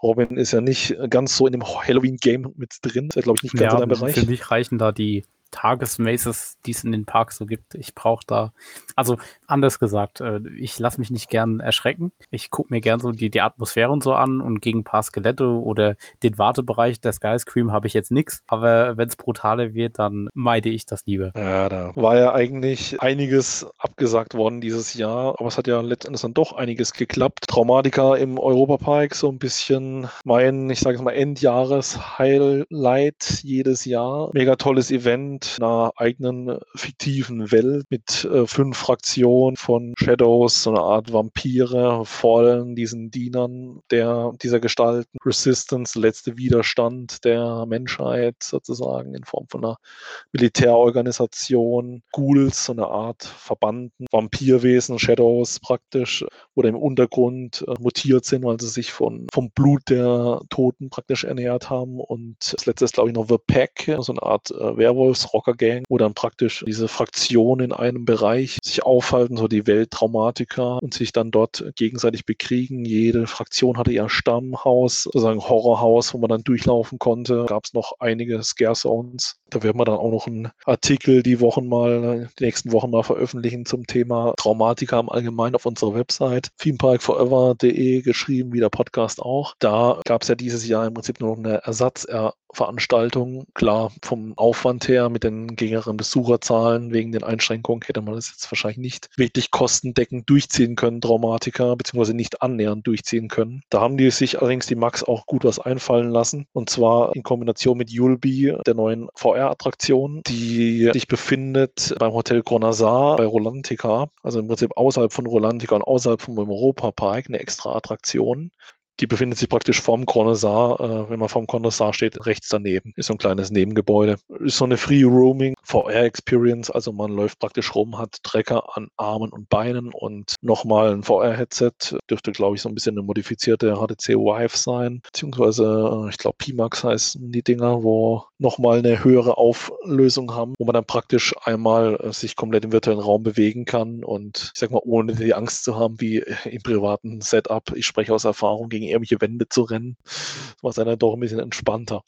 Robin ist ja nicht ganz so in dem Halloween-Game mit drin. Ist ja, glaube ich, nicht ganz ja, in deinem Bereich. Für mich reichen da die Tagesmaces, die es in den Parks so gibt. Ich brauche da, also anders gesagt, äh, ich lasse mich nicht gern erschrecken. Ich gucke mir gern so die, die Atmosphäre und so an und gegen ein paar Skelette oder den Wartebereich der Skyscream habe ich jetzt nichts. Aber wenn es brutaler wird, dann meide ich das lieber. Ja, da war ja eigentlich einiges abgesagt worden dieses Jahr, aber es hat ja letztendlich dann doch einiges geklappt. Traumatika im Europapark, so ein bisschen mein, ich sage es mal, Endjahres-Highlight jedes Jahr. Mega tolles Event mit einer eigenen äh, fiktiven Welt mit äh, fünf Fraktionen von Shadows, so eine Art Vampire, Fallen, diesen Dienern der, dieser Gestalten, Resistance, letzte Widerstand der Menschheit sozusagen in Form von einer Militärorganisation, Ghouls, so eine Art Verbanden, Vampirwesen, Shadows praktisch, oder im Untergrund äh, mutiert sind, weil sie sich von, vom Blut der Toten praktisch ernährt haben. Und das letzte ist, glaube ich, noch The Pack, so eine Art äh, Werwolfs als Rocker-Gang, wo dann praktisch diese Fraktionen in einem Bereich sich aufhalten, so die Welttraumatiker und sich dann dort gegenseitig bekriegen. Jede Fraktion hatte ihr Stammhaus, sozusagen Horrorhaus, wo man dann durchlaufen konnte. Gab es noch einige Scare Zones. Da werden wir dann auch noch einen Artikel die Wochen mal, die nächsten Wochen mal veröffentlichen zum Thema Traumatiker im Allgemeinen auf unserer Website themeparkforever.de geschrieben, wie der Podcast auch. Da gab es ja dieses Jahr im Prinzip nur noch eine Ersatzveranstaltung. Klar, vom Aufwand her mit den geringeren Besucherzahlen wegen den Einschränkungen hätte man das jetzt wahrscheinlich nicht wirklich kostendeckend durchziehen können, Traumatiker, beziehungsweise nicht annähernd durchziehen können. Da haben die sich allerdings die Max auch gut was einfallen lassen. Und zwar in Kombination mit Yulby, der neuen VR-Attraktion, die sich befindet beim Hotel Gronazar bei Rolantica, also im Prinzip außerhalb von Rolantica und außerhalb vom Europa Park, eine extra Attraktion. Die befindet sich praktisch vorm Connoisseur, äh, wenn man vorm Connoisseur steht, rechts daneben. Ist so ein kleines Nebengebäude. Ist so eine Free Roaming VR Experience, also man läuft praktisch rum, hat Trecker an Armen und Beinen und nochmal ein VR-Headset. Dürfte, glaube ich, so ein bisschen eine modifizierte HTC Vive sein, beziehungsweise, äh, ich glaube, Pimax heißen die Dinger, wo nochmal eine höhere Auflösung haben, wo man dann praktisch einmal äh, sich komplett im virtuellen Raum bewegen kann und ich sag mal, ohne die Angst zu haben, wie im privaten Setup. Ich spreche aus Erfahrung gegen irgendwelche Wände zu rennen. Das war dann doch ein bisschen entspannter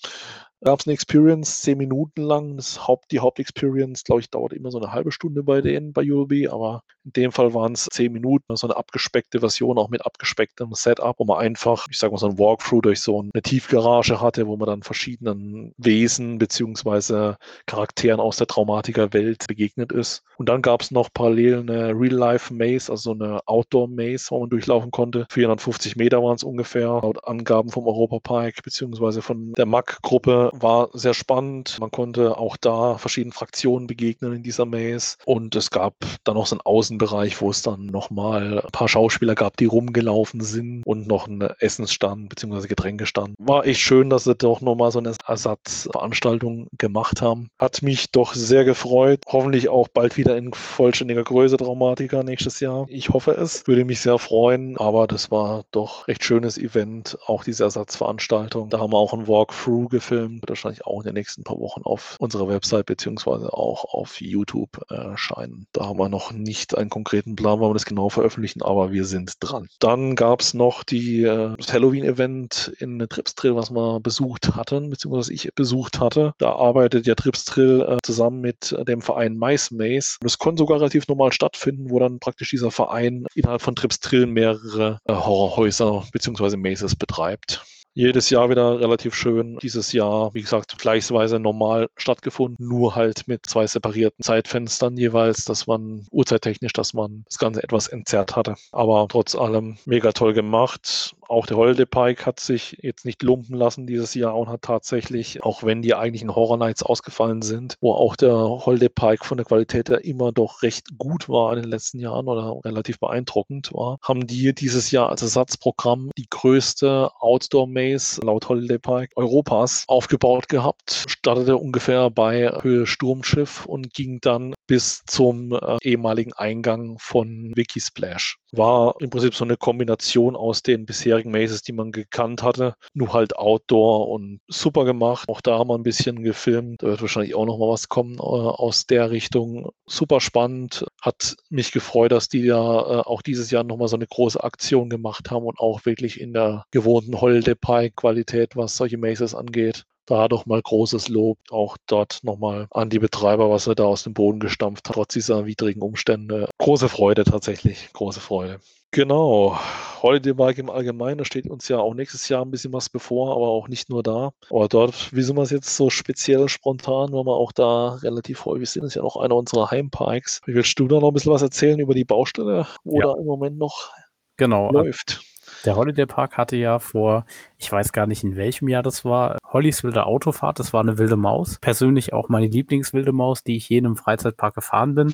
gab es eine Experience, zehn Minuten lang. Das Haupt, die Hauptexperience, glaube ich, dauert immer so eine halbe Stunde bei denen, bei ULB, aber in dem Fall waren es zehn Minuten, so eine abgespeckte Version, auch mit abgespecktem Setup, wo man einfach, ich sage mal, so ein Walkthrough durch so eine Tiefgarage hatte, wo man dann verschiedenen Wesen beziehungsweise Charakteren aus der Traumatiker-Welt begegnet ist. Und dann gab es noch parallel eine Real-Life-Maze, also eine Outdoor-Maze, wo man durchlaufen konnte. 450 Meter waren es ungefähr, laut Angaben vom Europapark beziehungsweise von der MAC-Gruppe war sehr spannend. Man konnte auch da verschiedenen Fraktionen begegnen in dieser Maze. Und es gab dann noch so einen Außenbereich, wo es dann nochmal ein paar Schauspieler gab, die rumgelaufen sind und noch einen Essensstand bzw. Getränkestand. War echt schön, dass sie doch nochmal so eine Ersatzveranstaltung gemacht haben. Hat mich doch sehr gefreut. Hoffentlich auch bald wieder in vollständiger Größe Traumatiker nächstes Jahr. Ich hoffe es. Würde mich sehr freuen. Aber das war doch recht schönes Event. Auch diese Ersatzveranstaltung. Da haben wir auch ein Walkthrough gefilmt wird wahrscheinlich auch in den nächsten paar Wochen auf unserer Website beziehungsweise auch auf YouTube erscheinen. Da haben wir noch nicht einen konkreten Plan, wann wir das genau veröffentlichen, aber wir sind dran. Dann gab es noch die, äh, das Halloween-Event in Tripstrill, was wir besucht hatten, beziehungsweise ich besucht hatte. Da arbeitet ja Tripstrill äh, zusammen mit dem Verein Mice Maze. Es konnte sogar relativ normal stattfinden, wo dann praktisch dieser Verein innerhalb von Tripstrill mehrere äh, Horrorhäuser beziehungsweise Mazes betreibt jedes Jahr wieder relativ schön. Dieses Jahr, wie gesagt, gleichsweise normal stattgefunden, nur halt mit zwei separierten Zeitfenstern jeweils, dass man uhrzeittechnisch, dass man das Ganze etwas entzerrt hatte. Aber trotz allem mega toll gemacht. Auch der Holiday Pike hat sich jetzt nicht lumpen lassen dieses Jahr und hat tatsächlich, auch wenn die eigentlichen Horror Nights ausgefallen sind, wo auch der Holiday Pike von der Qualität her immer doch recht gut war in den letzten Jahren oder relativ beeindruckend war, haben die dieses Jahr als Ersatzprogramm die größte Outdoor-Maze laut Holiday Pike Europas aufgebaut gehabt. Startete ungefähr bei Höhe Sturmschiff und ging dann bis zum äh, ehemaligen Eingang von Wikisplash. War im Prinzip so eine Kombination aus den bisherigen Mazes, die man gekannt hatte, nur halt Outdoor und super gemacht. Auch da haben wir ein bisschen gefilmt. Da wird wahrscheinlich auch noch mal was kommen äh, aus der Richtung. Super spannend. Hat mich gefreut, dass die ja äh, auch dieses Jahr noch mal so eine große Aktion gemacht haben und auch wirklich in der gewohnten Holiday Pie Qualität, was solche Mazes angeht, da doch mal großes Lob auch dort nochmal an die Betreiber, was er da aus dem Boden gestampft hat, trotz dieser widrigen Umstände. Große Freude tatsächlich, große Freude. Genau, Holiday Bike im Allgemeinen, da steht uns ja auch nächstes Jahr ein bisschen was bevor, aber auch nicht nur da. Aber dort wissen wir es jetzt so speziell spontan, weil wir auch da relativ häufig sind. Ist ja noch einer unserer Heimpikes. Willst du da noch ein bisschen was erzählen über die Baustelle, wo ja. da im Moment noch genau. läuft? Der Holiday Park hatte ja vor, ich weiß gar nicht in welchem Jahr das war, Hollys wilde Autofahrt. Das war eine wilde Maus. Persönlich auch meine Lieblingswilde Maus, die ich je in einem Freizeitpark gefahren bin.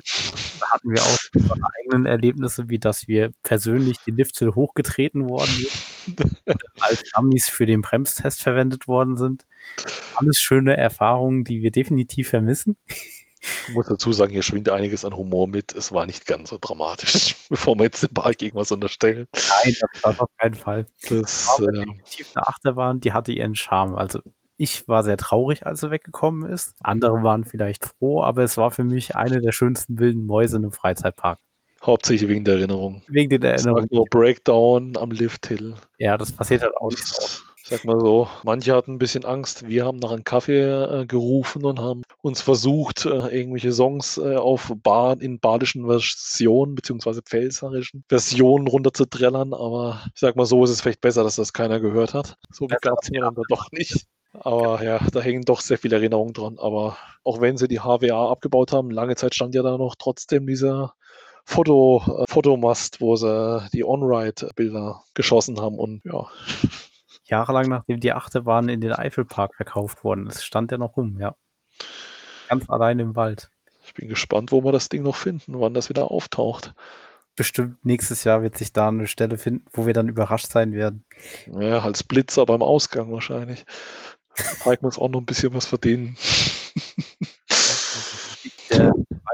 Da hatten wir auch unsere eigenen Erlebnisse, wie dass wir persönlich die Liftshill hochgetreten worden sind als Dummies für den Bremstest verwendet worden sind. Alles schöne Erfahrungen, die wir definitiv vermissen. Ich muss dazu sagen, hier schwingt einiges an Humor mit. Es war nicht ganz so dramatisch, bevor wir jetzt den Park irgendwas unterstellen. Nein, das war auf keinen Fall. Das war äh, definitiv eine Achterbahn, die hatte ihren Charme. Also Ich war sehr traurig, als er weggekommen ist. Andere waren vielleicht froh, aber es war für mich eine der schönsten wilden Mäuse in einem Freizeitpark. Hauptsächlich wegen der Erinnerung. Wegen der Erinnerung. Nur Breakdown am Lift Hill. Ja, das passiert halt auch nicht oft. Sag mal so, manche hatten ein bisschen Angst. Wir haben nach einem Kaffee äh, gerufen und haben uns versucht, äh, irgendwelche Songs äh, auf Bad, in badischen Versionen beziehungsweise pfälzerischen Versionen runterzuträllern. Aber ich sag mal so, ist es vielleicht besser, dass das keiner gehört hat. So beklagt sind wir dann doch nicht. Aber ja, da hängen doch sehr viele Erinnerungen dran. Aber auch wenn sie die HWA abgebaut haben, lange Zeit stand ja da noch trotzdem dieser Foto, äh, Fotomast, wo sie die On-Ride-Bilder geschossen haben und ja. Jahrelang nachdem die Achterbahnen in den Eifelpark verkauft wurden. Es stand ja noch rum, ja. Ganz allein im Wald. Ich bin gespannt, wo wir das Ding noch finden, wann das wieder auftaucht. Bestimmt nächstes Jahr wird sich da eine Stelle finden, wo wir dann überrascht sein werden. Ja, als Blitzer beim Ausgang wahrscheinlich. Zeigt uns auch noch ein bisschen was verdienen.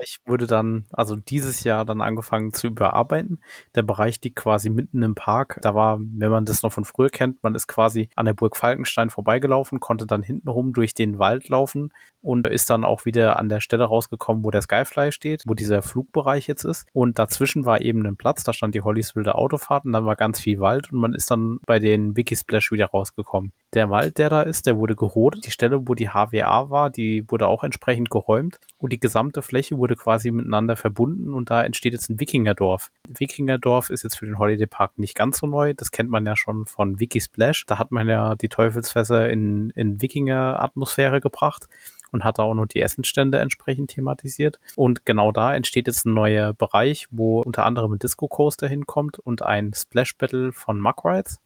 Bereich wurde dann, also dieses Jahr dann angefangen zu überarbeiten. Der Bereich liegt quasi mitten im Park. Da war, wenn man das noch von früher kennt, man ist quasi an der Burg Falkenstein vorbeigelaufen, konnte dann hintenrum durch den Wald laufen und ist dann auch wieder an der Stelle rausgekommen, wo der Skyfly steht, wo dieser Flugbereich jetzt ist. Und dazwischen war eben ein Platz, da stand die Hollys wilde Autofahrt und dann war ganz viel Wald und man ist dann bei den Wikisplash wieder rausgekommen. Der Wald, der da ist, der wurde gerodet. Die Stelle, wo die HWA war, die wurde auch entsprechend geräumt und die gesamte Fläche wurde quasi miteinander verbunden und da entsteht jetzt ein Wikingerdorf. Wikingerdorf ist jetzt für den Holiday Park nicht ganz so neu. Das kennt man ja schon von Wikisplash. Da hat man ja die Teufelsfässer in, in Wikinger-Atmosphäre gebracht und hat da auch noch die Essensstände entsprechend thematisiert. Und genau da entsteht jetzt ein neuer Bereich, wo unter anderem ein Disco Coaster hinkommt und ein Splash Battle von Muck Rides.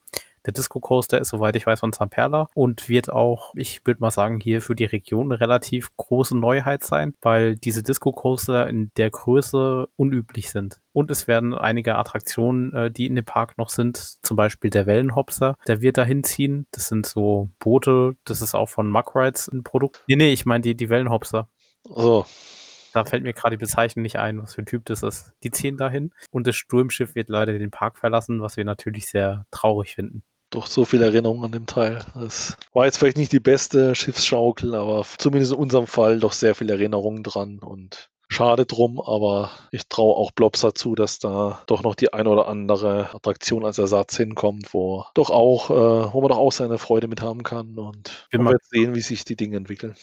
Der Disco Coaster ist, soweit ich weiß, von Zamperla und wird auch, ich würde mal sagen, hier für die Region eine relativ große Neuheit sein, weil diese Disco Coaster in der Größe unüblich sind. Und es werden einige Attraktionen, äh, die in dem Park noch sind, zum Beispiel der Wellenhopser, der wird da hinziehen. Das sind so Boote, das ist auch von Muck Rides ein Produkt. Nee, nee, ich meine die, die Wellenhopser. Oh. Da fällt mir gerade die Bezeichnung nicht ein, was für ein Typ das ist. Die ziehen dahin und das Sturmschiff wird leider den Park verlassen, was wir natürlich sehr traurig finden doch so viel Erinnerung an dem Teil. Das war jetzt vielleicht nicht die beste Schiffsschaukel, aber zumindest in unserem Fall doch sehr viel Erinnerung dran und schade drum, aber ich traue auch Blobs dazu, dass da doch noch die eine oder andere Attraktion als Ersatz hinkommt, wo doch auch, äh, wo man doch auch seine Freude mit haben kann und wir werden sehen, wie sich die Dinge entwickeln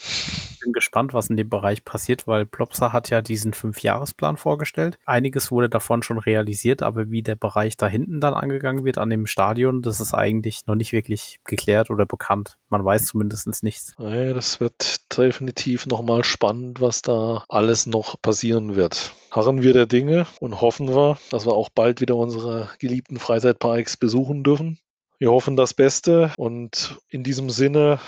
bin gespannt, was in dem Bereich passiert, weil Plopsa hat ja diesen Fünfjahresplan vorgestellt. Einiges wurde davon schon realisiert, aber wie der Bereich da hinten dann angegangen wird an dem Stadion, das ist eigentlich noch nicht wirklich geklärt oder bekannt. Man weiß zumindest nichts. Ja, das wird definitiv nochmal spannend, was da alles noch passieren wird. Harren wir der Dinge und hoffen wir, dass wir auch bald wieder unsere geliebten Freizeitparks besuchen dürfen. Wir hoffen das Beste und in diesem Sinne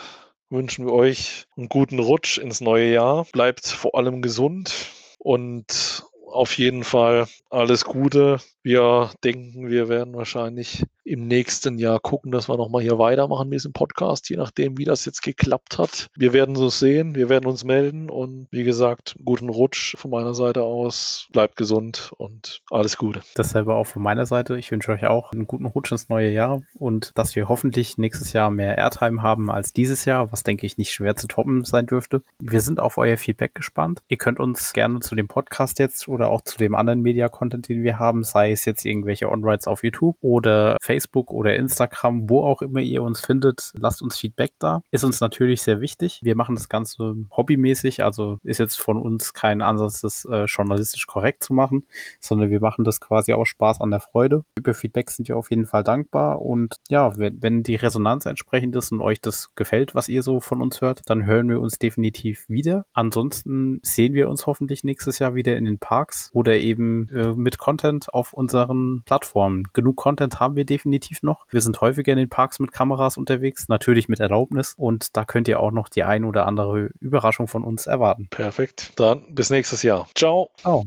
wünschen wir euch einen guten Rutsch ins neue Jahr. Bleibt vor allem gesund und auf jeden Fall alles Gute. Wir denken, wir werden wahrscheinlich im nächsten Jahr gucken, dass wir nochmal hier weitermachen mit diesem Podcast, je nachdem, wie das jetzt geklappt hat. Wir werden es sehen, wir werden uns melden und wie gesagt, guten Rutsch von meiner Seite aus. Bleibt gesund und alles Gute. Dasselbe auch von meiner Seite. Ich wünsche euch auch einen guten Rutsch ins neue Jahr und dass wir hoffentlich nächstes Jahr mehr Airtime haben als dieses Jahr, was denke ich nicht schwer zu toppen sein dürfte. Wir sind auf euer Feedback gespannt. Ihr könnt uns gerne zu dem Podcast jetzt oder auch zu dem anderen Media-Content, den wir haben, sei es jetzt irgendwelche On-Rides auf YouTube oder Facebook oder Instagram, wo auch immer ihr uns findet, lasst uns Feedback da. Ist uns natürlich sehr wichtig. Wir machen das Ganze hobbymäßig, also ist jetzt von uns kein Ansatz, das äh, journalistisch korrekt zu machen, sondern wir machen das quasi aus Spaß an der Freude. Über Feedback sind wir auf jeden Fall dankbar und ja, wenn, wenn die Resonanz entsprechend ist und euch das gefällt, was ihr so von uns hört, dann hören wir uns definitiv wieder. Ansonsten sehen wir uns hoffentlich nächstes Jahr wieder in den Parks oder eben äh, mit Content auf unseren Plattformen. Genug Content haben wir definitiv noch. Wir sind häufiger in den Parks mit Kameras unterwegs, natürlich mit Erlaubnis und da könnt ihr auch noch die ein oder andere Überraschung von uns erwarten. Perfekt. Dann bis nächstes Jahr. Ciao. Ciao.